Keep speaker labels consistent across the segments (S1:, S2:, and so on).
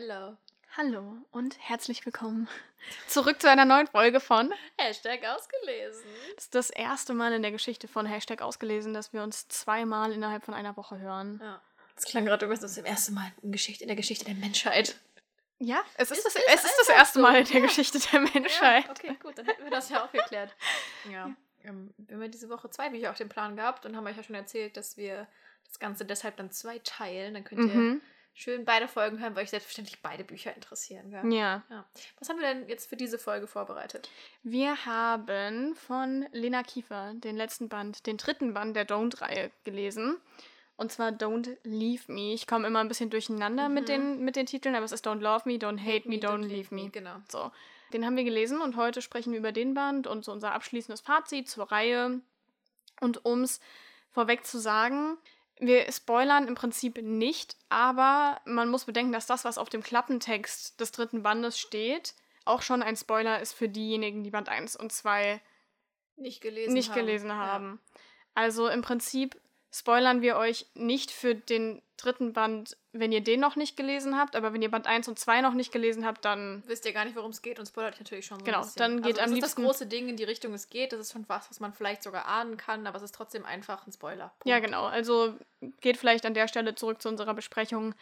S1: Hello.
S2: Hallo und herzlich willkommen zurück zu einer neuen Folge von
S1: Hashtag ausgelesen.
S2: Das ist das erste Mal in der Geschichte von Hashtag ausgelesen, dass wir uns zweimal innerhalb von einer Woche hören.
S1: Ja. Das klang gerade übrigens das erste Mal in, Geschichte, in der Geschichte der Menschheit.
S2: Ja, es ist,
S1: Ist-
S2: das,
S1: ist
S2: es ist das erste
S1: so.
S2: Mal in der
S1: Ja.
S2: Geschichte der Menschheit.
S1: Ja, okay, gut, dann hätten wir das ja auch geklärt. Ja. Ähm, wir haben ja diese Woche zwei Bücher auf dem Plan gehabt und haben euch ja schon erzählt, dass wir das Ganze deshalb dann zwei teilen. Dann könnt ihr
S2: Mhm.
S1: Schön beide Folgen hören, weil euch selbstverständlich beide Bücher interessieren. Gell?
S2: Ja.
S1: Ja. Was haben wir denn jetzt für diese Folge vorbereitet?
S2: Wir haben von Lena Kiefer den letzten Band, den dritten Band der Don't-Reihe gelesen. Und zwar Don't Leave Me. Ich komme immer ein bisschen durcheinander mit,
S1: Mhm.
S2: den, mit den Titeln, aber es ist Don't Love Me, Don't Hate Me, Don't Leave Me.
S1: Genau.
S2: So, den haben wir gelesen und heute sprechen wir über den Band und so unser abschließendes Fazit zur Reihe. Und um es vorweg zu sagen, wir spoilern im Prinzip nicht, aber man muss bedenken, dass das, was auf dem Klappentext des dritten Bandes steht, auch schon ein Spoiler ist für diejenigen, die Band 1 und 2
S1: Nicht gelesen
S2: nicht
S1: haben.
S2: gelesen
S1: Ja.
S2: haben. Also im Prinzip spoilern wir euch nicht für den dritten Band, wenn ihr den noch nicht gelesen habt, aber wenn ihr Band 1 und 2 noch nicht gelesen habt, dann
S1: wisst ihr gar nicht, worum es geht und spoilert natürlich schon so
S2: Genau, dann geht
S1: also,
S2: am
S1: das
S2: liebsten-
S1: ist das große Ding, in die Richtung es geht. Das ist schon was, was man vielleicht sogar ahnen kann, aber es ist trotzdem einfach ein Spoiler. Punkt.
S2: Ja, genau. Also geht vielleicht an der Stelle zurück zu unserer Besprechung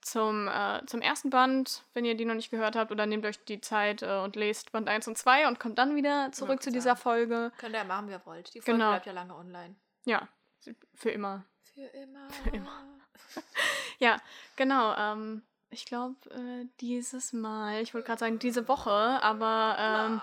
S2: zum, äh, zum ersten Band, wenn ihr die noch nicht gehört habt, oder nehmt euch die Zeit äh, und lest Band 1 und 2 und kommt dann wieder zurück zu dieser. Folge.
S1: Könnt ihr ja machen, wie ihr wollt. Die Folge
S2: Genau.
S1: bleibt ja lange online.
S2: Ja, für immer.
S1: Für immer.
S2: Für immer. Ja, genau. Ähm, ich glaube, äh, dieses Mal, ich wollte gerade sagen, diese Woche, aber ähm.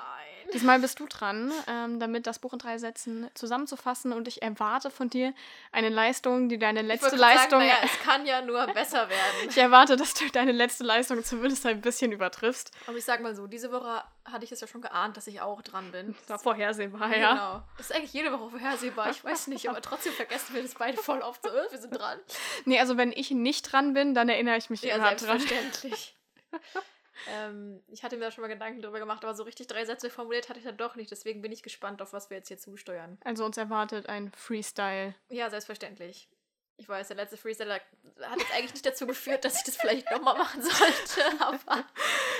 S2: Diesmal bist du dran, ähm, damit das Buch in drei Sätzen zusammenzufassen und ich erwarte von dir eine Leistung, die deine letzte Leistung.
S1: Sagen, naja, es kann ja nur besser werden.
S2: ich erwarte, dass du deine letzte Leistung zumindest ein bisschen übertriffst.
S1: Aber ich sag mal so, diese Woche hatte ich es ja schon geahnt, dass ich auch dran bin.
S2: Das war vorhersehbar, ja.
S1: Genau. Das ist eigentlich jede Woche vorhersehbar. Ich weiß nicht, aber trotzdem vergessen wir das beide voll oft so, wir sind dran.
S2: Nee, also wenn ich nicht dran bin, dann erinnere ich mich
S1: Ja,
S2: immer dran.
S1: selbstverständlich. ähm, ich hatte mir da schon mal Gedanken drüber gemacht, aber so richtig drei Sätze formuliert hatte ich dann doch nicht. Deswegen bin ich gespannt, auf was wir jetzt hier zusteuern.
S2: Also uns erwartet ein Freestyle.
S1: Ja, selbstverständlich. Ich weiß, der letzte Freestyler hat jetzt eigentlich nicht dazu geführt, dass ich das vielleicht nochmal machen sollte, aber.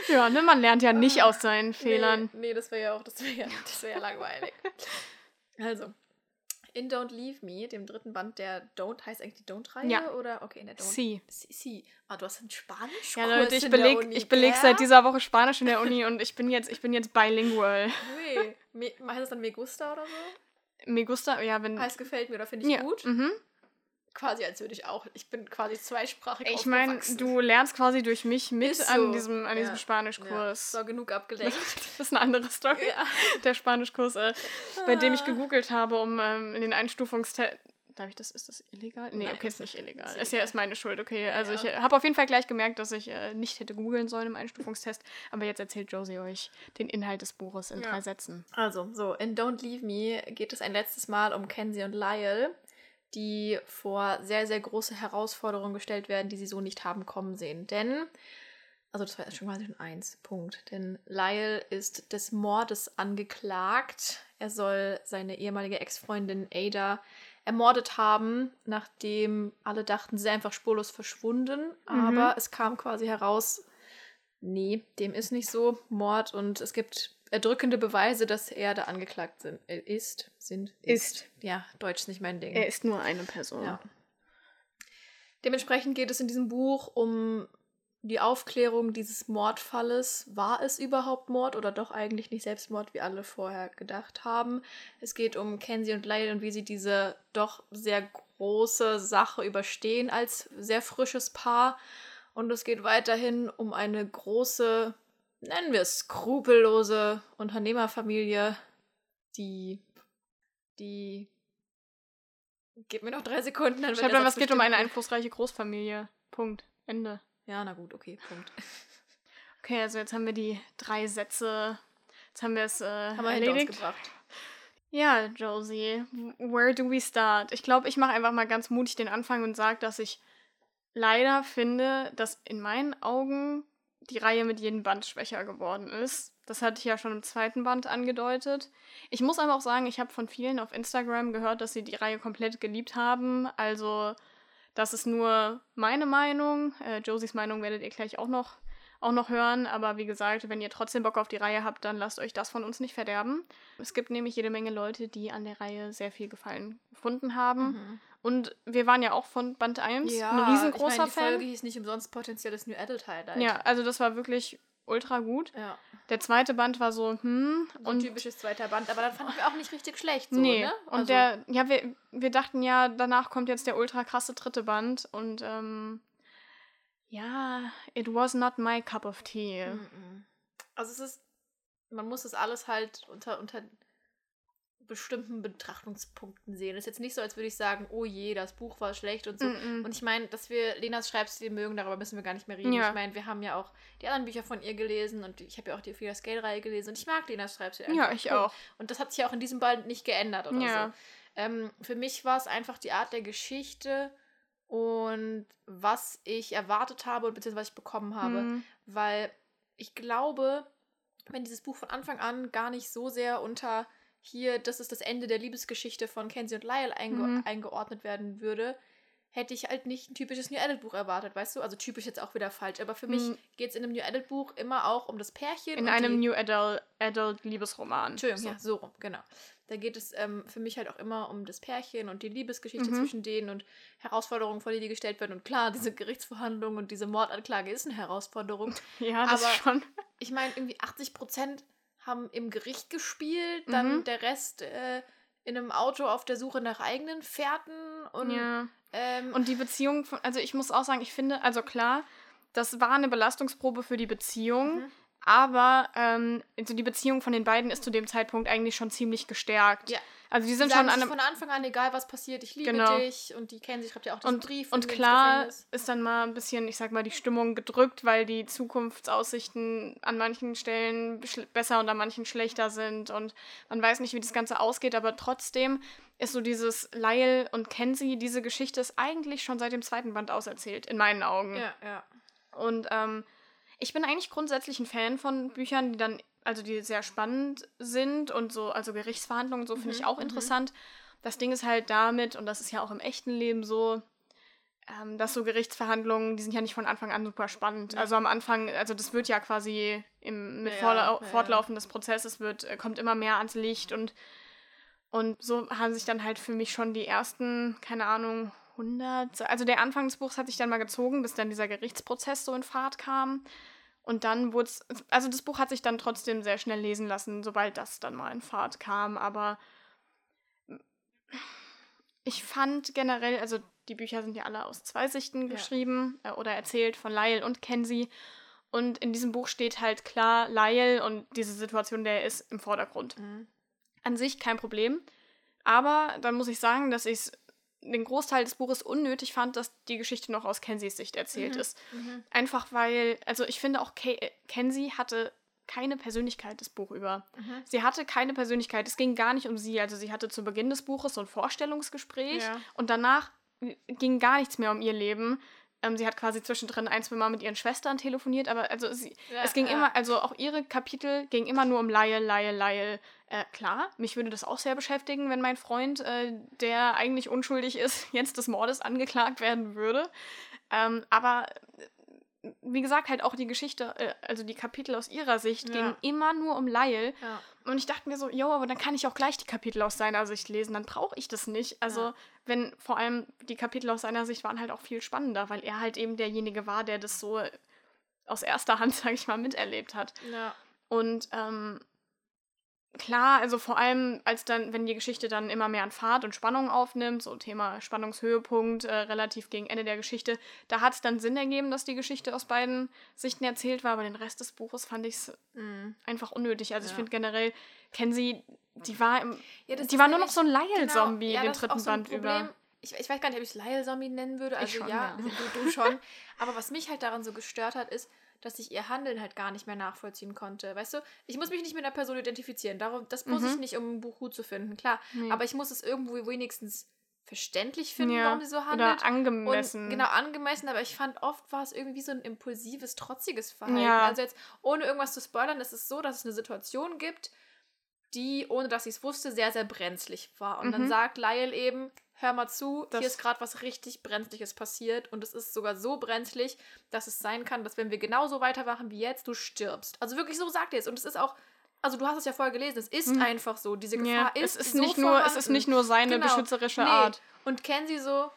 S2: Ja, ne, man lernt ja nicht aus seinen Fehlern.
S1: Nee, nee das wäre ja auch, das wäre ja, das wär ja langweilig. Also, in Don't Leave Me, dem dritten Band der Don't, heißt eigentlich die Don't-Reihe?
S2: Ja.
S1: Oder? Okay, in der Don't.
S2: Sie.
S1: Sie. Sie. Ah, du hast einen Spanisch
S2: Ja, Leute, ich
S1: der
S2: beleg, ich seit dieser Woche Spanisch in der Uni und ich bin jetzt, ich bin jetzt bilingual.
S1: Nee. Me, heißt das dann Me Gusta oder so?
S2: Me gusta, ja, wenn.
S1: Heißt gefällt mir oder finde ich
S2: ja,
S1: gut?
S2: Mhm.
S1: Quasi als würde ich auch. Ich bin quasi zweisprachig
S2: Ich meine, du lernst quasi durch mich mit
S1: Ist
S2: an
S1: so.
S2: diesem, an diesem
S1: Ja.
S2: Spanischkurs.
S1: Ja, so, genug abgelenkt.
S2: Das ist eine andere Story.
S1: ja.
S2: Der Spanischkurs, äh, bei dem ich
S1: Ah.
S2: gegoogelt habe, um ähm, in den Einstufungstest. Darf ich das? Ist das illegal? Nee,
S1: Nein,
S2: okay, ist nicht illegal.
S1: ist
S2: Ist ja ist meine Schuld, okay. Also
S1: ja.
S2: ich äh, habe auf jeden Fall gleich gemerkt, dass ich äh, nicht hätte googeln sollen im Einstufungstest. Aber jetzt erzählt Josie euch den Inhalt des Buches in
S1: Ja.
S2: drei Sätzen.
S1: Also, so, in Don't Leave Me geht es ein letztes Mal um Kenzie und Lyle, die vor sehr, sehr große Herausforderungen gestellt werden, die sie so nicht haben kommen sehen. Denn, also das war schon quasi schon eins, Punkt. Denn Lyle ist des Mordes angeklagt. Er soll seine ehemalige Ex-Freundin Ada ermordet haben, nachdem alle dachten, sie sei einfach spurlos verschwunden.
S2: Mhm.
S1: Aber es kam quasi heraus, nee, dem ist nicht so. Mord und es gibt erdrückende Beweise, dass er da angeklagt sind, äh, ist. Sind.
S2: Ist.
S1: Ja, Deutsch ist nicht mein Ding.
S2: Er ist nur eine Person.
S1: Ja. Dementsprechend geht es in diesem Buch um die Aufklärung dieses Mordfalles. War es überhaupt Mord oder doch eigentlich nicht Selbstmord, wie alle vorher gedacht haben? Es geht um Kenzie und Lyle und wie sie diese doch sehr große Sache überstehen als sehr frisches Paar. Und es geht weiterhin um eine große, nennen wir es, skrupellose Unternehmerfamilie, die, die Gib mir noch drei Sekunden, dann wird
S2: Schreibt
S1: der
S2: mal, was geht um eine einflussreiche Großfamilie. Punkt. Ende.
S1: Ja, na gut, okay, Punkt.
S2: Okay, also jetzt haben wir die drei Sätze. Jetzt haben wir es äh,
S1: Haben wir
S2: erledigt.
S1: gebracht.
S2: Ja, Josie, where do we start? Ich glaube, ich mache einfach mal ganz mutig den Anfang und sage, dass ich leider finde, dass in meinen Augen die Reihe mit jedem Band schwächer geworden ist. Das hatte ich ja schon im zweiten Band angedeutet. Ich muss aber auch sagen, ich habe von vielen auf Instagram gehört, dass sie die Reihe komplett geliebt haben. Also, das ist nur meine Meinung. Äh, Josies Meinung werdet ihr gleich auch noch auch noch hören. Aber wie gesagt, wenn ihr trotzdem Bock auf die Reihe habt, dann lasst euch das von uns nicht verderben. Es gibt nämlich jede Menge Leute, die an der Reihe sehr viel Gefallen gefunden haben.
S1: Mhm.
S2: Und wir waren ja auch von Band 1
S1: Ja,
S2: ein riesengroßer
S1: ich meine, die
S2: Fan.
S1: Folge hieß nicht umsonst potenzielles New Adult Highlight.
S2: Ja, also das war wirklich ultra gut.
S1: Ja.
S2: Der zweite Band war so, hm,
S1: So ein
S2: und
S1: typisches zweiter Band, aber dann fanden wir auch nicht richtig schlecht. So,
S2: nee.
S1: ne?
S2: Und
S1: Also,
S2: der, ja, wir, wir dachten ja, danach kommt jetzt der ultra krasse dritte Band und ähm, ja, it was not my cup of tea.
S1: Mhm. Also es ist, man muss das alles halt unter, unter bestimmten Betrachtungspunkten sehen. Es ist jetzt nicht so, als würde ich sagen, oh je, das Buch war schlecht und so.
S2: Mm-mm.
S1: Und ich meine, dass wir Lenas Schreibstil mögen, darüber müssen wir gar nicht mehr reden.
S2: Ja.
S1: Ich meine, wir haben ja auch die anderen Bücher von ihr gelesen und ich habe ja auch die Ophelia Scale-Reihe gelesen und ich mag Lenas Schreibstil
S2: Ja, ich auch.
S1: Und das hat sich ja auch in diesem Band nicht geändert oder
S2: Ja.
S1: so. Ähm, für mich war es einfach die Art der Geschichte und was ich erwartet habe und beziehungsweise was ich bekommen habe.
S2: Hm.
S1: Weil ich glaube, wenn dieses Buch von Anfang an gar nicht so sehr unter hier, das ist das Ende der Liebesgeschichte von Kenzie und Lyle einge
S2: Mhm.
S1: eingeordnet werden würde, hätte ich halt nicht ein typisches New Adult Buch erwartet, weißt du? Also typisch jetzt auch wieder falsch, aber für mich
S2: Mhm.
S1: geht es in einem New Adult Buch immer auch um das Pärchen.
S2: In einem New Adult, Adult Liebesroman.
S1: Entschuldigung,
S2: So.
S1: ja, so rum, genau. Da geht es ähm, für mich halt auch immer um das Pärchen und die Liebesgeschichte
S2: Mhm.
S1: zwischen denen und Herausforderungen, vor die die gestellt werden. Und klar, diese Gerichtsverhandlung und diese Mordanklage ist eine Herausforderung.
S2: Ja, das
S1: Aber-
S2: schon.
S1: Ich meine, irgendwie 80 Prozent haben im Gericht gespielt, dann
S2: Mhm.
S1: der Rest äh, in einem Auto auf der Suche nach eigenen Fährten und,
S2: ja.
S1: ähm,
S2: Und die Beziehung, von, also ich muss auch sagen, ich finde, also klar, das war eine Belastungsprobe für die Beziehung,
S1: Mhm.
S2: aber ähm, also die Beziehung von den beiden ist zu dem Zeitpunkt eigentlich schon ziemlich gestärkt.
S1: Ja.
S2: Also die
S1: die
S2: sind
S1: sagen
S2: schon an einem.
S1: von Anfang an, egal was passiert, ich liebe
S2: Genau.
S1: dich. Und die kennen sich, schreibt ja auch diesen
S2: Und,
S1: Brief.
S2: und klar ist dann mal ein bisschen, ich sag mal, die Stimmung gedrückt, weil die Zukunftsaussichten an manchen Stellen besser und an manchen schlechter sind und man weiß nicht, wie das Ganze ausgeht, aber trotzdem ist so dieses Lyle und Kenzie, diese Geschichte ist eigentlich schon seit dem zweiten Band auserzählt, in meinen Augen.
S1: Ja, ja.
S2: Und ähm, ich bin eigentlich grundsätzlich ein Fan von Büchern, die dann, also die sehr spannend sind und so, also Gerichtsverhandlungen so finde ich
S1: Mhm,
S2: auch
S1: mhm.
S2: interessant. Das Ding ist halt damit, und das ist ja auch im echten Leben so, ähm, dass so Gerichtsverhandlungen, die sind ja nicht von Anfang an super spannend.
S1: Ja.
S2: Also am Anfang, also das wird ja quasi im, mit
S1: ja.
S2: Fortlaufen des Prozesses wird, äh, kommt immer mehr ans Licht und, und so haben sich dann halt für mich schon die ersten, keine Ahnung, 100, also der Anfang des Buchs hat sich dann mal gezogen, bis dann dieser Gerichtsprozess so in Fahrt kam. Und dann wurde es, also das Buch hat sich dann trotzdem sehr schnell lesen lassen, sobald das dann mal in Fahrt kam. Aber ich fand generell, also die Bücher sind ja alle aus zwei Sichten
S1: Ja.
S2: geschrieben äh, oder erzählt von Lyle und Kenzie. Und in diesem Buch steht halt klar Lyle und diese Situation, der ist im Vordergrund.
S1: Mhm.
S2: An sich kein Problem. Aber dann muss ich sagen, dass ich den Großteil des Buches unnötig fand, dass die Geschichte noch aus Kensies Sicht erzählt
S1: Mhm.
S2: ist.
S1: Mhm.
S2: Einfach weil, also ich finde auch, Ke äh, Kenzie hatte keine Persönlichkeit das Buch über.
S1: Mhm.
S2: Sie hatte keine Persönlichkeit. Es ging gar nicht um sie. Also sie hatte zu Beginn des Buches so ein Vorstellungsgespräch
S1: Ja.
S2: und danach ging gar nichts mehr um ihr Leben. Ähm, sie hat quasi zwischendrin ein, zwei Mal mit ihren Schwestern telefoniert, aber also sie,
S1: Ja,
S2: es ging
S1: ja.
S2: immer, also auch ihre Kapitel ging immer nur um Laie, Laie, Laie. Äh, klar, mich würde das auch sehr beschäftigen, wenn mein Freund, äh, der eigentlich unschuldig ist, jetzt des Mordes angeklagt werden würde. Ähm, aber wie gesagt, halt auch die Geschichte, äh, also die Kapitel aus ihrer Sicht
S1: Ja.
S2: gingen immer nur um Lyle.
S1: Ja.
S2: Und ich dachte mir so, jo, aber dann kann ich auch gleich die Kapitel aus seiner Sicht lesen, dann brauche ich das nicht. Also,
S1: Ja.
S2: wenn vor allem die Kapitel aus seiner Sicht waren halt auch viel spannender, weil er halt eben derjenige war, der das so aus erster Hand, sage ich mal, miterlebt hat.
S1: Ja.
S2: Und ähm, klar, also vor allem, als dann, wenn die Geschichte dann immer mehr an Fahrt und Spannung aufnimmt, so Thema Spannungshöhepunkt, äh, relativ gegen Ende der Geschichte, da hat es dann Sinn ergeben, dass die Geschichte aus beiden Sichten erzählt war, aber den Rest des Buches fand ich es
S1: Mhm.
S2: einfach unnötig. Also ich
S1: Ja.
S2: finde generell, Kenzie, die war im,
S1: Ja,
S2: die war nur noch so ein Lyle-Zombie
S1: Genau, ja,
S2: den dritten
S1: so
S2: Band
S1: Problem.
S2: über.
S1: Ich, ich weiß gar nicht, ob ich es Lyle-Zombie nennen würde.
S2: Ich
S1: Also
S2: schon,
S1: ja,
S2: ja.
S1: Du, du schon. Aber was mich halt daran so gestört hat, ist, dass ich ihr Handeln halt gar nicht mehr nachvollziehen konnte. Weißt du, ich muss mich nicht mit einer Person identifizieren. Darum, das muss
S2: Mhm.
S1: ich nicht, um ein Buch gut zu finden, klar.
S2: Nee.
S1: Aber ich muss es irgendwo wenigstens verständlich finden,
S2: Ja,
S1: warum sie so handelt.
S2: Oder angemessen.
S1: Und, genau, angemessen, aber ich fand oft war es irgendwie so ein impulsives, trotziges Verhalten.
S2: Ja.
S1: Also jetzt, ohne irgendwas zu spoilern, ist es so, dass es eine Situation gibt, die, ohne dass sie es wusste, sehr, sehr brenzlig war. Und
S2: Mhm.
S1: dann sagt Lyle eben, hör mal zu,
S2: Das-
S1: hier ist gerade was richtig Brenzliges passiert und es ist sogar so brenzlig, dass es sein kann, dass wenn wir genauso weitermachen wie jetzt, du stirbst. Also wirklich so sagt er es. Und es ist auch, also du hast es ja vorher gelesen, es ist
S2: Mhm.
S1: einfach so. Diese Gefahr
S2: Ja,
S1: ist,
S2: es ist
S1: so
S2: nicht nur, es ist
S1: vorhanden.
S2: nicht nur seine
S1: Genau.
S2: beschützerische
S1: Nee.
S2: Art.
S1: Und Kenzie so,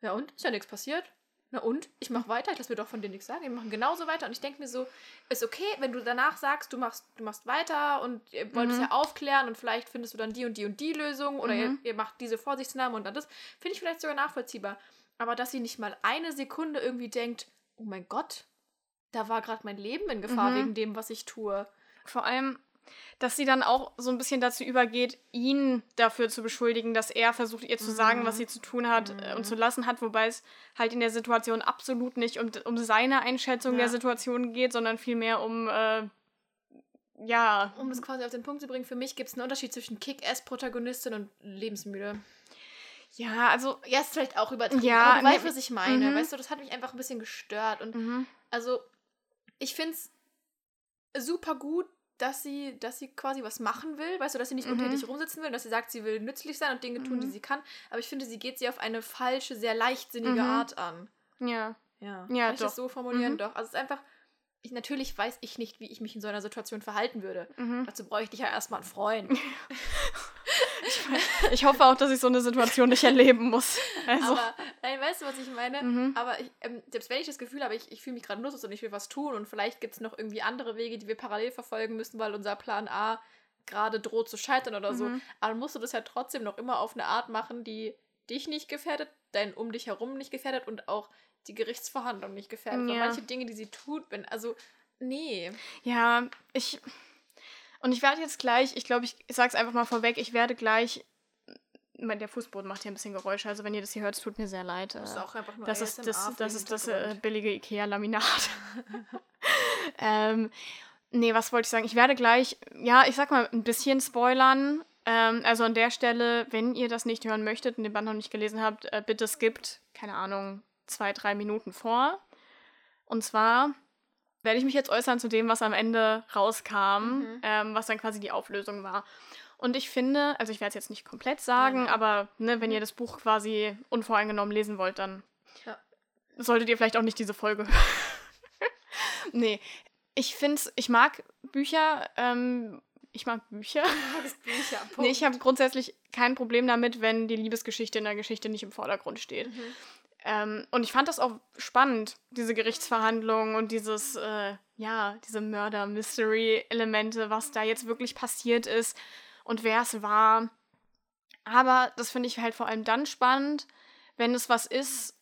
S1: ja und? Ist ja nichts passiert. Na und? Ich mach weiter, ich lass mir doch von dir nichts sagen. Wir machen genauso weiter. Und ich denke mir so, ist okay, wenn du danach sagst, du machst, du machst weiter und ihr wollt es
S2: Mhm.
S1: ja aufklären und vielleicht findest du dann die und die und die Lösung oder
S2: Mhm.
S1: ihr, ihr macht diese Vorsichtsnahmen und dann das, finde ich vielleicht sogar nachvollziehbar. Aber dass sie nicht mal eine Sekunde irgendwie denkt, oh mein Gott, da war gerade mein Leben in Gefahr
S2: Mhm.
S1: wegen dem, was ich tue.
S2: Vor allem, dass sie dann auch so ein bisschen dazu übergeht, ihn dafür zu beschuldigen, dass er versucht, ihr zu sagen, was sie zu tun hat äh, und zu lassen hat, wobei es halt in der Situation absolut nicht um, um seine Einschätzung
S1: Ja.
S2: der Situation geht, sondern vielmehr um, äh, ja,
S1: Um das quasi auf den Punkt zu bringen, für mich gibt es einen Unterschied zwischen Kick-Ass-Protagonistin und lebensmüde.
S2: ja, also,
S1: Ja, ist vielleicht auch übertrieben,
S2: Ja,
S1: aber du weißt,
S2: ne-
S1: was ich meine.
S2: mhm.
S1: Weißt du, das hat mich einfach ein bisschen gestört. Und
S2: mhm.
S1: also, ich finde es super gut, dass sie, dass sie quasi was machen will. Weißt du, dass sie nicht
S2: Mhm.
S1: untätig rumsitzen will, dass sie sagt, sie will nützlich sein und Dinge tun, die
S2: Mhm.
S1: sie kann. Aber ich finde, sie geht sie auf eine falsche, sehr leichtsinnige
S2: Mhm.
S1: Art an.
S2: ja.
S1: Ja,
S2: Ja,
S1: Kann ich das so formulieren?
S2: Mhm.
S1: Doch. Also, es ist einfach. Ich, natürlich weiß ich nicht, wie ich mich in so einer Situation verhalten würde.
S2: Mhm.
S1: Dazu bräuchte ich ja erstmal einen Freund.
S2: Ich hoffe auch, dass ich so eine Situation nicht erleben muss. Also,
S1: Aber, nein, weißt du, was ich meine?
S2: Mhm.
S1: Aber ich, ähm, selbst wenn ich das Gefühl habe, ich, ich fühle mich gerade nutzlos und ich will was tun und vielleicht gibt es noch irgendwie andere Wege, die wir parallel verfolgen müssen, weil unser Plan A gerade droht zu scheitern oder so.
S2: Mhm.
S1: Aber dann musst du das ja trotzdem noch immer auf eine Art machen, die dich nicht gefährdet, dein um dich herum nicht gefährdet und auch die Gerichtsverhandlung nicht gefährdet.
S2: Ja.
S1: manche Dinge, die sie tut, wenn, also, nee.
S2: Ja, ich. Und ich werde jetzt gleich, ich glaube, ich, sage es einfach mal vorweg, ich werde gleich. Mein, der Fußboden macht hier ein bisschen Geräusche, also wenn ihr das hier hört, es tut mir sehr leid.
S1: Das ist
S2: äh,
S1: auch einfach nur
S2: das ist das,
S1: ASMR für
S2: das,
S1: den
S2: ist das äh, billige IKEA-Laminat. ähm, nee, was wollte ich sagen? Ich werde gleich, ja, ich sag mal, ein bisschen spoilern. Ähm, also an der Stelle, wenn ihr das nicht hören möchtet und den Band noch nicht gelesen habt, äh, bitte skippt, keine Ahnung, zwei, drei Minuten vor. Und zwar werde ich mich jetzt äußern zu dem, was am Ende rauskam,
S1: Mhm.
S2: ähm, was dann quasi die Auflösung war. Und ich finde, also ich werde es jetzt nicht komplett sagen,
S1: Nein, nein.
S2: aber ne, wenn
S1: Mhm.
S2: ihr das Buch quasi unvoreingenommen lesen wollt, dann
S1: Ja.
S2: solltet ihr vielleicht auch nicht diese Folge hören. nee, ich finde ich mag Bücher, ähm, ich mag Bücher.
S1: Bücher,
S2: Nee, ich habe grundsätzlich kein Problem damit, wenn die Liebesgeschichte in der Geschichte nicht im Vordergrund steht.
S1: Mhm.
S2: Ähm, und ich fand das auch spannend, diese Gerichtsverhandlungen und dieses, äh, ja, diese Mörder-Mystery-Elemente, was da jetzt wirklich passiert ist und wer es war. Aber das finde ich halt vor allem dann spannend, wenn es was ist,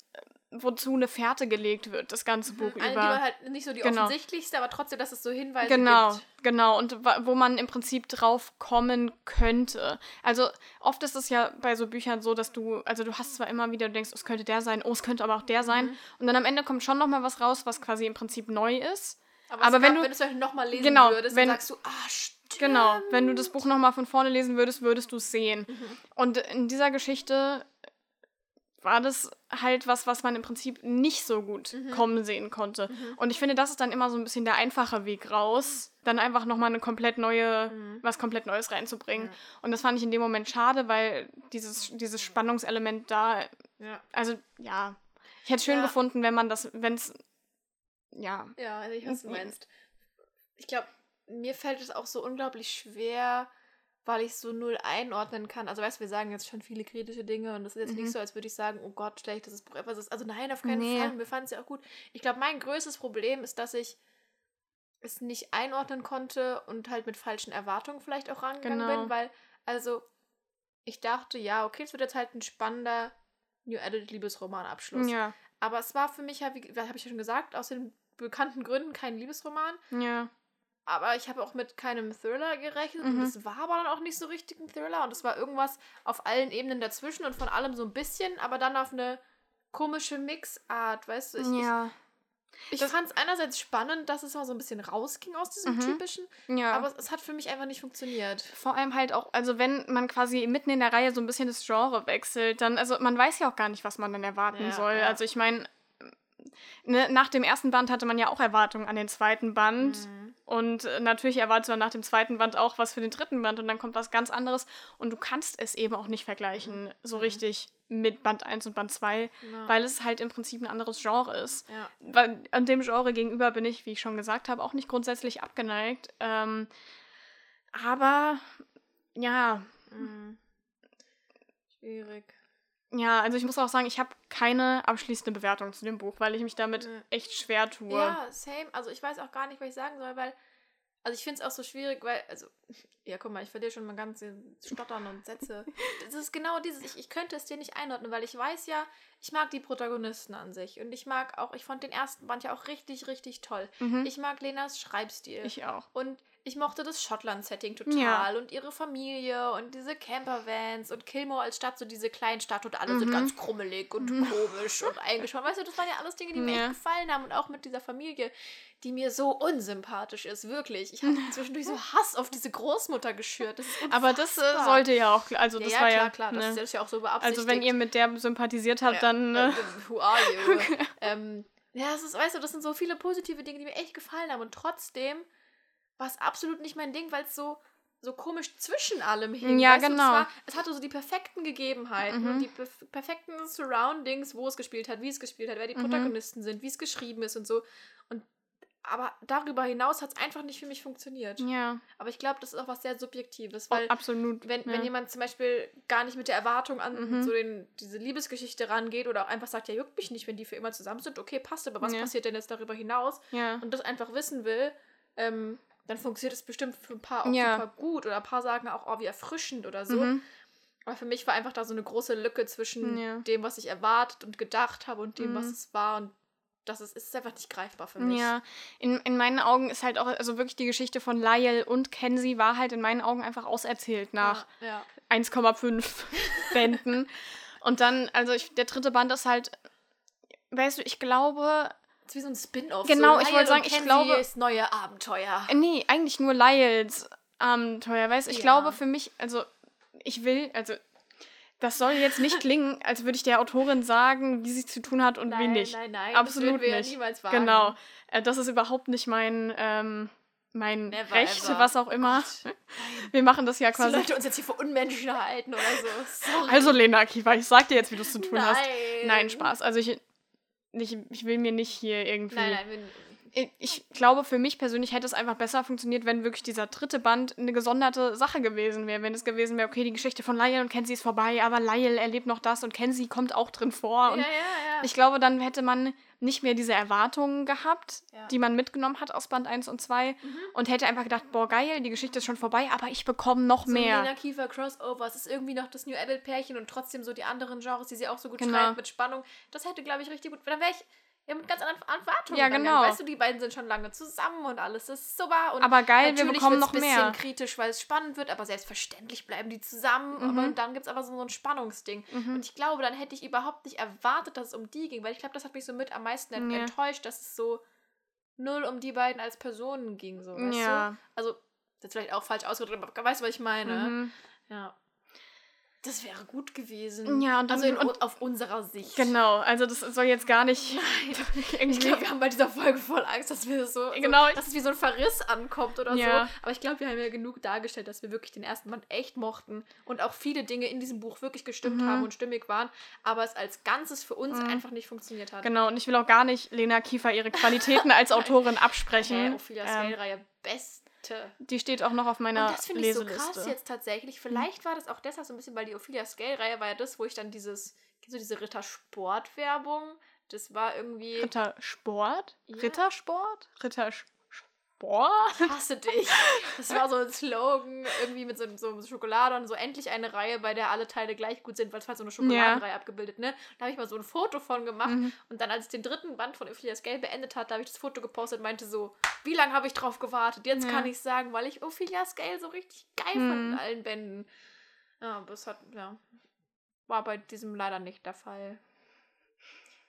S2: wozu eine Fährte gelegt wird, das ganze Buch
S1: Eine, die
S2: über.
S1: war halt nicht so die
S2: Genau.
S1: offensichtlichste, aber trotzdem, dass es so Hinweise
S2: Genau,
S1: gibt.
S2: genau. Und wa- wo man im Prinzip drauf kommen könnte. Also oft ist es ja bei so Büchern so, dass du, also du hast zwar immer wieder, du denkst, es könnte der sein, oh, es könnte aber auch der sein.
S1: Mhm.
S2: Und dann am Ende kommt schon nochmal was raus, was quasi im Prinzip neu ist.
S1: Aber,
S2: Aber wenn
S1: gab,
S2: du-
S1: wenn du es nochmal lesen
S2: Genau,
S1: würdest,
S2: wenn-
S1: dann sagst du, ah, stimmt.
S2: Genau, wenn du das Buch nochmal von vorne lesen würdest, würdest du es sehen.
S1: Mhm.
S2: Und in dieser Geschichte war das halt was, was man im Prinzip nicht so gut
S1: Mhm.
S2: kommen sehen konnte.
S1: Mhm.
S2: Und ich finde, das ist dann immer so ein bisschen der einfache Weg raus, dann einfach nochmal eine komplett neue,
S1: Mhm.
S2: was komplett Neues reinzubringen.
S1: Ja.
S2: Und das fand ich in dem Moment schade, weil dieses, dieses Spannungselement da,
S1: Ja.
S2: also ja, ich hätte es schön
S1: Ja.
S2: gefunden, wenn man das, wenn es, ja,
S1: Ja, also ich weiß, was du
S2: Ja.
S1: meinst. Ich glaube, mir fällt es auch so unglaublich schwer, weil ich so null einordnen kann. Also weißt du, wir sagen jetzt schon viele kritische Dinge und das ist jetzt
S2: Mhm.
S1: nicht so, als würde ich sagen, oh Gott, schlechtes Buch. Aber es ist, also nein, auf keinen
S2: Nee.
S1: Fall. Wir fanden es ja auch gut. Ich glaube, mein größtes Problem ist, dass ich es nicht einordnen konnte und halt mit falschen Erwartungen vielleicht auch rangegangen
S2: Genau.
S1: bin, weil, also, ich dachte, ja, okay, es wird jetzt halt ein spannender New Adult Liebesromanabschluss.
S2: ja,
S1: Aber es war für mich ja, wie habe ich ja schon gesagt, aus den bekannten Gründen kein Liebesroman.
S2: ja,
S1: Aber ich habe auch mit keinem Thriller gerechnet
S2: Mhm.
S1: und es war aber dann auch nicht so richtig ein Thriller und es war irgendwas auf allen Ebenen dazwischen und von allem so ein bisschen, aber dann auf eine komische Mixart, weißt du? Ich,
S2: ja,
S1: ich, fand es einerseits spannend, dass es mal so ein bisschen rausging aus diesem
S2: Mhm.
S1: typischen,
S2: ja.
S1: aber es, es hat für mich einfach nicht funktioniert.
S2: Vor allem halt auch, also wenn man quasi mitten in der Reihe so ein bisschen das Genre wechselt, dann, also man weiß ja auch gar nicht, was man dann erwarten
S1: Ja,
S2: soll.
S1: ja.
S2: Also ich meine, ne, nach dem ersten Band hatte man ja auch Erwartungen an den zweiten Band.
S1: Mhm.
S2: Und äh, natürlich erwartest du dann nach dem zweiten Band auch was für den dritten Band und dann kommt was ganz anderes und du kannst es eben auch nicht vergleichen, so
S1: Mhm.
S2: richtig mit Band 1 und Band 2,
S1: Ja.
S2: weil es halt im Prinzip ein anderes Genre ist.
S1: Ja.
S2: Weil an dem Genre gegenüber bin ich, wie ich schon gesagt habe, auch nicht grundsätzlich abgeneigt. Ähm, aber ja,
S1: Mhm. Schwierig.
S2: Ja, also ich muss auch sagen, ich habe keine abschließende Bewertung zu dem Buch, weil ich mich damit
S1: Ja.
S2: echt schwer tue.
S1: Ja, same. Also ich weiß auch gar nicht, was ich sagen soll, weil. Also ich finde es auch so schwierig, weil, also, ja, guck mal, ich verliere schon mal ganze Stottern und Sätze. Das ist genau dieses, ich, ich könnte es dir nicht einordnen, weil ich weiß ja, ich mag die Protagonisten an sich. Und ich mag auch, ich fand den ersten Band ja auch richtig, richtig toll.
S2: Mhm.
S1: Ich mag Lenas Schreibstil.
S2: ich auch.
S1: Und ich mochte das Schottland-Setting total
S2: Ja.
S1: und ihre Familie und diese Campervans und Kilmore als Stadt, so diese kleinen Stadt und alle sind
S2: Mhm.
S1: ganz krummelig und komisch und eingespannt. Weißt du, das waren ja alles Dinge, die mir
S2: Ja.
S1: echt gefallen haben und auch mit dieser Familie, die mir so unsympathisch ist, wirklich. Ich habe zwischendurch so Hass auf diese Großmutter geschürt. Das ist
S2: Aber das äh, sollte ja auch, also das
S1: ja,
S2: war
S1: klar,
S2: ja,
S1: klar,
S2: ne?
S1: das ist ja auch so beabsichtigt.
S2: also wenn ihr mit der sympathisiert habt, dann
S1: äh, who are you? ähm, ja, das ist, weißt du, das sind so viele positive Dinge, die mir echt gefallen haben. Und trotzdem war es absolut nicht mein Ding, weil es so, so komisch zwischen allem hing.
S2: Ja,
S1: weißt Du,
S2: genau.
S1: es, war, es hatte so die perfekten Gegebenheiten
S2: Mhm.
S1: und die perf perfekten Surroundings, wo es gespielt hat, wie es gespielt hat, wer die
S2: Mhm.
S1: Protagonisten sind, wie es geschrieben ist und so. Und aber darüber hinaus hat es einfach nicht für mich funktioniert.
S2: ja,
S1: Aber ich glaube, das ist auch was sehr Subjektives,
S2: oh,
S1: weil
S2: absolut.
S1: wenn,
S2: ja.
S1: wenn jemand zum Beispiel gar nicht mit der Erwartung an
S2: Mhm.
S1: so den, diese Liebesgeschichte rangeht oder auch einfach sagt, ja, juckt mich nicht, wenn die für immer zusammen sind, okay, passt, aber was
S2: Ja.
S1: passiert denn jetzt darüber hinaus?
S2: ja.
S1: Und das einfach wissen will, ähm, dann funktioniert es bestimmt für ein paar auch
S2: Ja.
S1: super gut oder ein paar sagen auch, oh, wie erfrischend oder so.
S2: Mhm.
S1: Aber für mich war einfach da so eine große Lücke zwischen
S2: Ja.
S1: dem, was ich erwartet und gedacht habe und dem, was
S2: Mhm.
S1: es war und das ist, ist einfach nicht greifbar für mich.
S2: Ja, in, in meinen Augen ist halt auch, also wirklich die Geschichte von Lyle und Kenzie war halt in meinen Augen einfach auserzählt nach
S1: ja, ja.
S2: 1,5 Bänden. Und dann, also ich, der dritte Band ist halt, weißt du, ich glaube,
S1: Das ist wie so ein Spin-off.
S2: Genau,
S1: so
S2: ich wollte sagen, ich glaube-
S1: neue Abenteuer.
S2: nee, eigentlich nur Lyles Abenteuer, weißt du, ich
S1: Ja.
S2: glaube für mich, also ich will, also das soll jetzt nicht klingen, als würde ich der Autorin sagen, wie sie zu tun hat und wie
S1: Nein,
S2: nicht.
S1: nein, nein,
S2: Absolut
S1: das wir
S2: nicht.
S1: ja niemals wagen.
S2: Genau. Äh, das ist überhaupt nicht mein, ähm, mein
S1: Never
S2: Recht,
S1: ever.
S2: was auch immer. Wir machen das ja
S1: die
S2: quasi.
S1: Leute uns jetzt hier für Unmenschen halten oder so. Sorry.
S2: Also Lena Kiefer, ich sag dir jetzt, wie du es zu tun hast.
S1: Nein.
S2: Nein, Spaß. Also ich, ich, ich will mir nicht hier irgendwie.
S1: Nein, nein,
S2: Ich- glaube, für mich persönlich hätte es einfach besser funktioniert, wenn wirklich dieser dritte Band eine gesonderte Sache gewesen wäre. Wenn es gewesen wäre, okay, die Geschichte von Lyle und Kenzie ist vorbei, aber Lyle erlebt noch das und Kenzie kommt auch drin vor. Und
S1: ja, ja, ja.
S2: ich glaube, dann hätte man nicht mehr diese Erwartungen gehabt.
S1: Mhm.
S2: die man mitgenommen hat aus Band 1 und 2 und hätte einfach gedacht, boah, geil, die Geschichte ist schon vorbei, aber ich bekomme noch
S1: so
S2: mehr.
S1: Lena Kiefer Crossover. Es ist irgendwie noch das New Adult Pärchen und trotzdem so die anderen Genres, die sie auch so gut
S2: Genau.
S1: schreibt mit Spannung. Das hätte, glaube ich, richtig gut. Dann wäre ich ja mit ganz anderen Erwartungen.
S2: Ja, genau.
S1: Weißt du, die beiden sind schon lange zusammen und alles ist super. Und
S2: Aber geil, wir
S1: natürlich
S2: bekommen noch
S1: bisschen
S2: mehr.
S1: kritisch, weil es spannend wird, aber selbstverständlich bleiben die zusammen.
S2: Mhm.
S1: Aber dann gibt es aber so ein Spannungsding. Und ich glaube, dann hätte ich überhaupt nicht erwartet, dass es um die ging, weil ich glaube, das hat mich so mit am meisten ent
S2: Ja.
S1: enttäuscht, dass es so null um die beiden als Personen ging. So, weißt
S2: Ja.
S1: du? Also, das ist vielleicht auch falsch ausgedrückt, aber weißt du, was ich meine?
S2: Mhm.
S1: Ja. Das wäre gut gewesen.
S2: Ja, und dann-
S1: also in,
S2: und-
S1: auf unserer Sicht.
S2: Genau, also das soll jetzt gar nicht
S1: Ich
S2: irgendwie.
S1: glaube, wir haben bei dieser Folge voll Angst, dass wir so,
S2: Genau.
S1: so dass es wie so ein Verriss ankommt oder
S2: Ja.
S1: so. Aber ich glaube, wir haben ja genug dargestellt, dass wir wirklich den ersten Band echt mochten und auch viele Dinge in diesem Buch wirklich gestimmt
S2: Mhm.
S1: haben und stimmig waren, aber es als Ganzes für uns einfach nicht funktioniert hat.
S2: Genau, und ich will auch gar nicht Lena Kiefer ihre Qualitäten als Autorin absprechen.
S1: Ophelia
S2: ähm,
S1: Scale-Reihe, beste.
S2: die steht auch noch auf meiner
S1: Und das finde ich so krass jetzt tatsächlich. Vielleicht war das auch deshalb so ein bisschen, weil die Ophelia Scale-Reihe war ja das, wo ich dann dieses, du diese Ritter-Sport-Werbung? Das war irgendwie.
S2: Rittersport?
S1: Ja.
S2: Rittersport? Rittersport?
S1: Ich hasse dich. Das war so ein Slogan, irgendwie mit so, so Schokolade und so endlich eine Reihe, bei der alle Teile gleich gut sind, weil es war so eine Schokoladenreihe abgebildet, ne? Da habe ich mal so ein Foto von gemacht
S2: Mhm.
S1: und dann, als ich den dritten Band von Ophelia Scale beendet hatte, habe ich das Foto gepostet und meinte so, wie lange habe ich drauf gewartet? Jetzt
S2: Ja.
S1: kann ich sagen, weil ich Ophelia Scale so richtig geil fand in
S2: Mhm.
S1: allen Bänden. Ja, aber es hat, ja, war bei diesem leider nicht der Fall.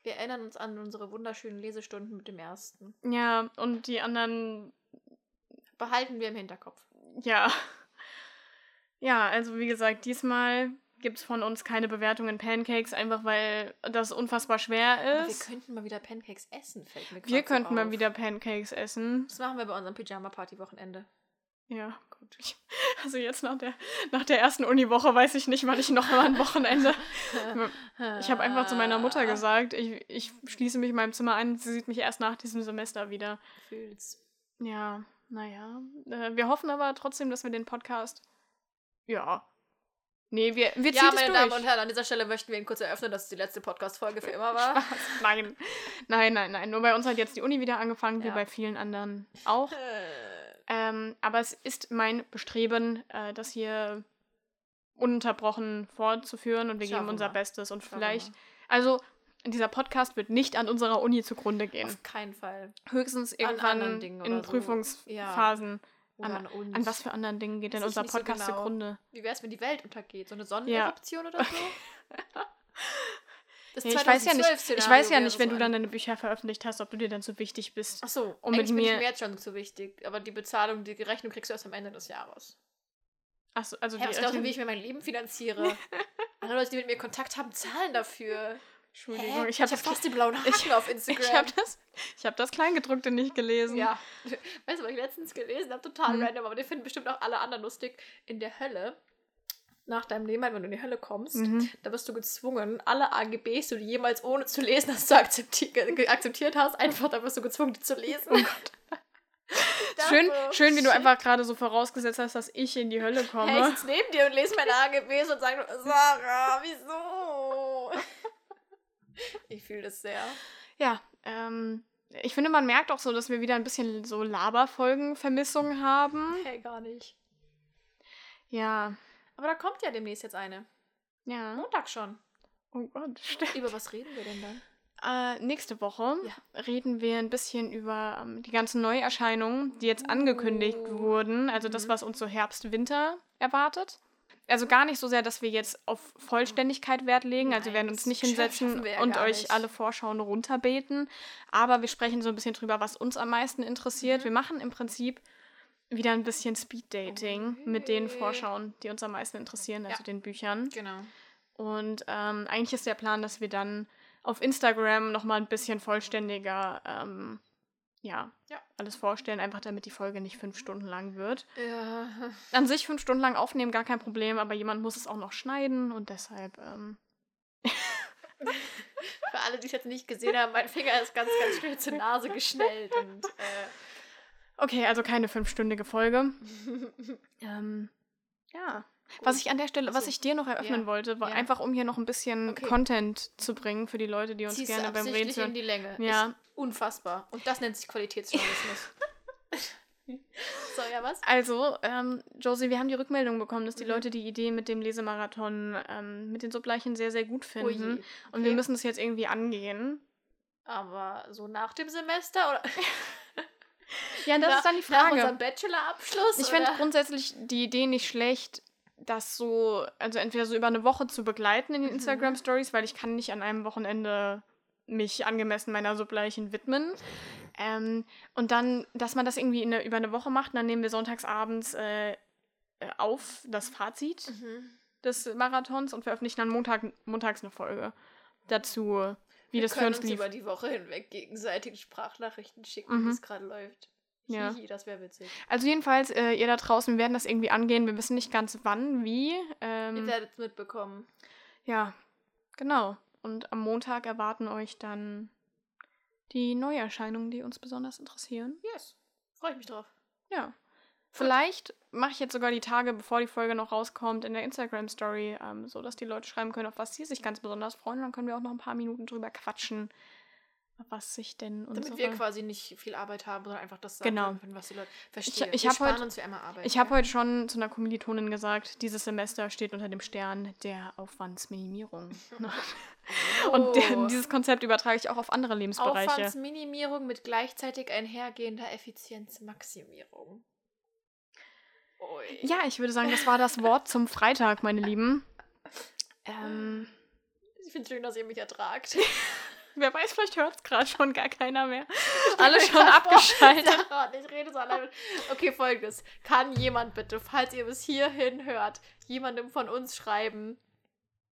S1: Wir erinnern uns an unsere wunderschönen Lesestunden mit dem ersten.
S2: Ja, und die anderen,
S1: Behalten wir im Hinterkopf.
S2: ja. Ja, also wie gesagt, diesmal gibt es von uns keine Bewertung in Pancakes, einfach weil das unfassbar schwer
S1: Aber wir
S2: ist.
S1: könnten mal wieder Pancakes essen, fällt mir
S2: Wir
S1: grad so
S2: könnten mal
S1: auf.
S2: wieder Pancakes essen.
S1: Das machen wir bei unserem Pyjama-Party-Wochenende.
S2: Ja, gut. Ich, also jetzt nach der, nach der ersten Uniwoche weiß ich nicht, wann ich noch mal ein Wochenende. Ich habe einfach zu meiner Mutter gesagt, ich, ich schließe mich in meinem Zimmer ein, sie sieht mich erst nach diesem Semester wieder.
S1: Fühl's.
S2: Ja, naja. Äh, wir hoffen aber trotzdem, dass wir den Podcast. Ja. Nee, wir, wir ziehen
S1: Ja, meine
S2: durch.
S1: Damen und Herren, an dieser Stelle möchten wir Ihnen kurz eröffnen, dass es die letzte Podcast-Folge für immer war.
S2: Nein. Nein, nein, nein. Nur bei uns hat jetzt die Uni wieder angefangen, wie
S1: Ja.
S2: bei vielen anderen auch. Ähm, aber es ist mein Bestreben, äh, das hier ununterbrochen fortzuführen und wir
S1: Schaffen
S2: geben unser
S1: wir.
S2: Bestes. Und
S1: Schaffen
S2: vielleicht,
S1: wir.
S2: also dieser Podcast wird nicht an unserer Uni zugrunde gehen.
S1: Auf keinen Fall.
S2: Höchstens irgendwann in
S1: oder so.
S2: Prüfungsphasen.
S1: Oder
S2: An,
S1: an
S2: was für anderen Dingen geht denn unser
S1: nicht so
S2: Podcast
S1: genau.
S2: zugrunde?
S1: Wie wäre es, wenn die Welt untergeht? So eine Sonneneruption oder so? Das
S2: Ja, ich weiß ja nicht, ich
S1: 2012
S2: weiß ja nicht, wenn
S1: so
S2: du dann
S1: ein-
S2: deine Bücher veröffentlicht hast, ob du dir dann so wichtig bist.
S1: Ach so,
S2: Und mit
S1: eigentlich bin ich
S2: mir-
S1: mir jetzt schon zu wichtig. Aber die Bezahlung, die Rechnung kriegst du erst am Ende des Jahres.
S2: Achso, also
S1: Hä, was
S2: die
S1: glaubst du, wie ich mir mein Leben finanziere? Andere Leute, die mit mir Kontakt haben, zahlen dafür.
S2: Entschuldigung,
S1: Hä?
S2: ich habe
S1: hab
S2: das,
S1: fast die blauen Haken auf Instagram.
S2: ich hab das, ich hab das Kleingedruckte nicht gelesen.
S1: Ja. Weißt du, was ich letztens gelesen habe? Total
S2: Hm.
S1: random, aber den finden bestimmt auch alle anderen lustig. In der Hölle, nach deinem Leben, wenn du in die Hölle kommst,
S2: Mhm.
S1: da wirst du gezwungen, alle AGBs, die du jemals ohne zu lesen hast, zu akzepti akzeptiert hast, einfach, da wirst du gezwungen, die zu lesen. Oh.
S2: Schön, schön, wie du einfach gerade so vorausgesetzt hast, dass ich in die Hölle
S1: Hey, ich
S2: komme.
S1: sitze neben dir und lese meine AGBs und sage, Sarah, wieso? Ich fühle das sehr.
S2: Ja, ähm, ich finde, man merkt auch so, dass wir wieder ein bisschen so Laberfolgen-Vermissung haben.
S1: Hey, gar nicht.
S2: Ja,
S1: Aber da kommt ja demnächst jetzt eine.
S2: ja.
S1: Montag schon.
S2: Oh Gott, stimmt.
S1: Über was reden wir denn dann?
S2: Äh, nächste Woche
S1: Ja.
S2: reden wir ein bisschen über ähm, die ganzen Neuerscheinungen, die jetzt angekündigt
S1: Oh.
S2: wurden. Also das,
S1: Mhm.
S2: was uns so Herbst, Winter erwartet. Also gar nicht so sehr, dass wir jetzt auf Vollständigkeit Wert legen. also wir werden
S1: Nein,
S2: uns nicht hinsetzen
S1: ja
S2: und euch
S1: nicht.
S2: alle Vorschauen runterbeten. Aber wir sprechen so ein bisschen drüber, was uns am meisten interessiert.
S1: Mhm.
S2: Wir machen im Prinzip wieder ein bisschen Speed-Dating mit den
S1: Okay.
S2: Vorschauen, die uns am meisten interessieren, also
S1: Ja.
S2: den Büchern.
S1: Genau.
S2: Und ähm, eigentlich ist der Plan, dass wir dann auf Instagram nochmal ein bisschen vollständiger ähm, ja,
S1: Ja.
S2: alles vorstellen, einfach damit die Folge nicht fünf Stunden lang wird.
S1: Ja.
S2: An sich fünf Stunden lang aufnehmen, gar kein Problem, aber jemand muss es auch noch schneiden und deshalb, ähm,
S1: Für alle, die es jetzt nicht gesehen haben, mein Finger ist ganz, ganz schnell zur Nase geschnellt. Und, äh,
S2: okay, also keine fünfstündige Folge. Ähm, ja. Was ich an der Stelle, was
S1: Achso.
S2: ich dir noch eröffnen
S1: Ja.
S2: wollte, war
S1: Ja.
S2: einfach, um hier noch ein bisschen
S1: Okay.
S2: Content zu bringen für die Leute, die uns
S1: ziehst
S2: gerne beim Rätseln.
S1: in die Länge.
S2: Ja.
S1: Ist unfassbar. Und das nennt sich Qualitätsjournalismus. so, ja, was?
S2: Also, ähm, Josie, wir haben die Rückmeldung bekommen, dass die
S1: Mhm.
S2: Leute die Idee mit dem Lesemarathon ähm, mit den Subgleichen sehr, sehr gut
S1: Ui,
S2: finden. Und wir
S1: okay.
S2: müssen es jetzt irgendwie angehen.
S1: Aber so nach dem Semester oder
S2: Ja, das
S1: nach,
S2: ist dann die
S1: nach
S2: Frage.
S1: unserem Bachelorabschluss?
S2: Ich fände grundsätzlich die Idee nicht schlecht, das so, also entweder so über eine Woche zu begleiten in den
S1: Mhm.
S2: Instagram-Stories, weil ich kann nicht an einem Wochenende mich angemessen meiner Subgleichen widmen. Ähm, und dann, dass man das irgendwie in der, über eine Woche macht, und dann nehmen wir sonntagsabends äh, äh, auf das Fazit
S1: Mhm.
S2: des Marathons und veröffentlichen dann Montag, montags eine Folge dazu, wie
S1: Wir
S2: das für uns lief.
S1: über die Woche hinweg gegenseitig Sprachnachrichten schicken,
S2: Mhm.
S1: wie es gerade läuft.
S2: Ja.
S1: Hihi, das wäre witzig.
S2: Also jedenfalls, äh, ihr da draußen, wir werden das irgendwie angehen. Wir wissen nicht ganz wann, wie.
S1: Ihr
S2: Ähm,
S1: werdet es mitbekommen.
S2: ja, genau. Und am Montag erwarten euch dann die Neuerscheinungen, die uns besonders interessieren.
S1: Yes. Freue ich mich drauf.
S2: Ja. Vielleicht mache ich jetzt sogar die Tage, bevor die Folge noch rauskommt, in der Instagram-Story, ähm, so dass die Leute schreiben können, auf was sie sich ganz besonders freuen. Dann können wir auch noch ein paar Minuten drüber quatschen, was sich denn unsere...
S1: Damit wir quasi nicht viel Arbeit haben, sondern einfach das sagen
S2: Genau.
S1: können, was die Leute verstehen.
S2: ich
S1: wir
S2: hab
S1: sparen
S2: heut-
S1: uns für einmal Arbeit.
S2: Ich habe heute schon zu einer Kommilitonin gesagt, dieses Semester steht unter dem Stern der Aufwandsminimierung. Und der,
S1: Oh.
S2: dieses Konzept übertrage ich auch auf andere Lebensbereiche.
S1: Aufwandsminimierung mit gleichzeitig einhergehender Effizienzmaximierung.
S2: Ja, ich würde sagen, das war das Wort zum Freitag, meine Lieben. Ähm,
S1: Ich finde es schön, dass ihr mich ertragt.
S2: wer weiß, vielleicht hört es gerade schon gar keiner mehr. Alle schon abgeschaltet.
S1: Sarah, ich rede so allein. Okay, folgendes. Kann jemand bitte, falls ihr bis hierhin hört, jemandem von uns schreiben,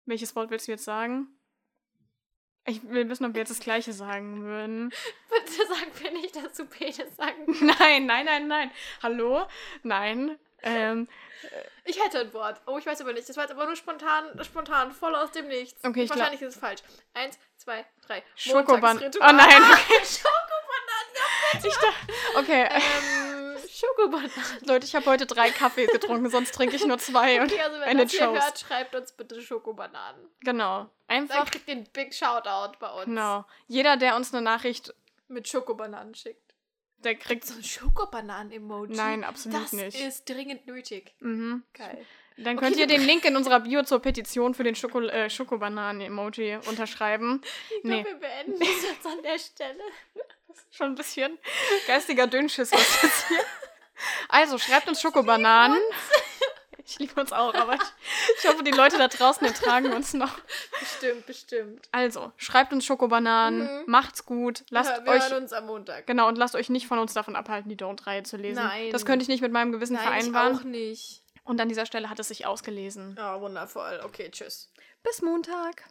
S2: Welches Wort willst du jetzt sagen? Ich will wissen, ob wir jetzt das gleiche sagen würden.
S1: Bitte sag mir nicht, dass du Penis sagen
S2: Nein, nein, nein, nein. Hallo? Nein. Ähm,
S1: Ich hätte ein Wort. Oh, ich weiß aber nicht. Das war jetzt aber nur spontan, spontan, voll aus dem Nichts.
S2: Okay, ich glaub-
S1: Wahrscheinlich ist es falsch. Eins, zwei, drei.
S2: Schokoban-
S1: Montagsritual.
S2: Oh nein, okay.
S1: Schokobananen.
S2: ich dachte, okay.
S1: Ähm, Schokobananen.
S2: Leute, ich habe heute drei Kaffees getrunken, sonst trinke ich nur zwei. Und
S1: Okay, also wenn
S2: eine
S1: das hier hört, schreibt uns bitte Schokobananen.
S2: Genau.
S1: Dann
S2: Einfach,
S1: kriegt ihr einen Big Shoutout bei uns.
S2: genau. Jeder, der uns eine Nachricht,
S1: Mit Schokobananen schickt.
S2: Der kriegt.
S1: So ein Schokobananen-Emoji.
S2: Nein, absolut
S1: das
S2: nicht.
S1: ist dringend nötig.
S2: Mhm.
S1: Geil.
S2: Dann
S1: Okay,
S2: könnt ihr
S1: wir
S2: den Link in unserer Bio zur Petition für den Schoko äh, Schokobananen-Emoji unterschreiben.
S1: Ich
S2: Nee.
S1: glaube, wir beenden das jetzt an der Stelle.
S2: Schon ein bisschen geistiger Dünnschiss was jetzt hier. Also, schreibt uns Schokobananen. Ich liebe uns auch, aber ich, ich hoffe, die Leute da draußen ertragen uns noch.
S1: Bestimmt, bestimmt.
S2: Also, schreibt uns Schokobananen,
S1: Mhm.
S2: macht's gut, lasst
S1: Ja, wir
S2: euch
S1: hören uns am Montag.
S2: genau und lasst euch nicht von uns davon abhalten, die Don't-Reihe zu lesen.
S1: Nein.
S2: Das könnte ich nicht mit meinem Gewissen
S1: Nein, ich
S2: vereinbaren.
S1: auch nicht.
S2: Und an dieser Stelle hat es sich ausgelesen.
S1: Ja, wundervoll. Okay, tschüss.
S2: Bis Montag.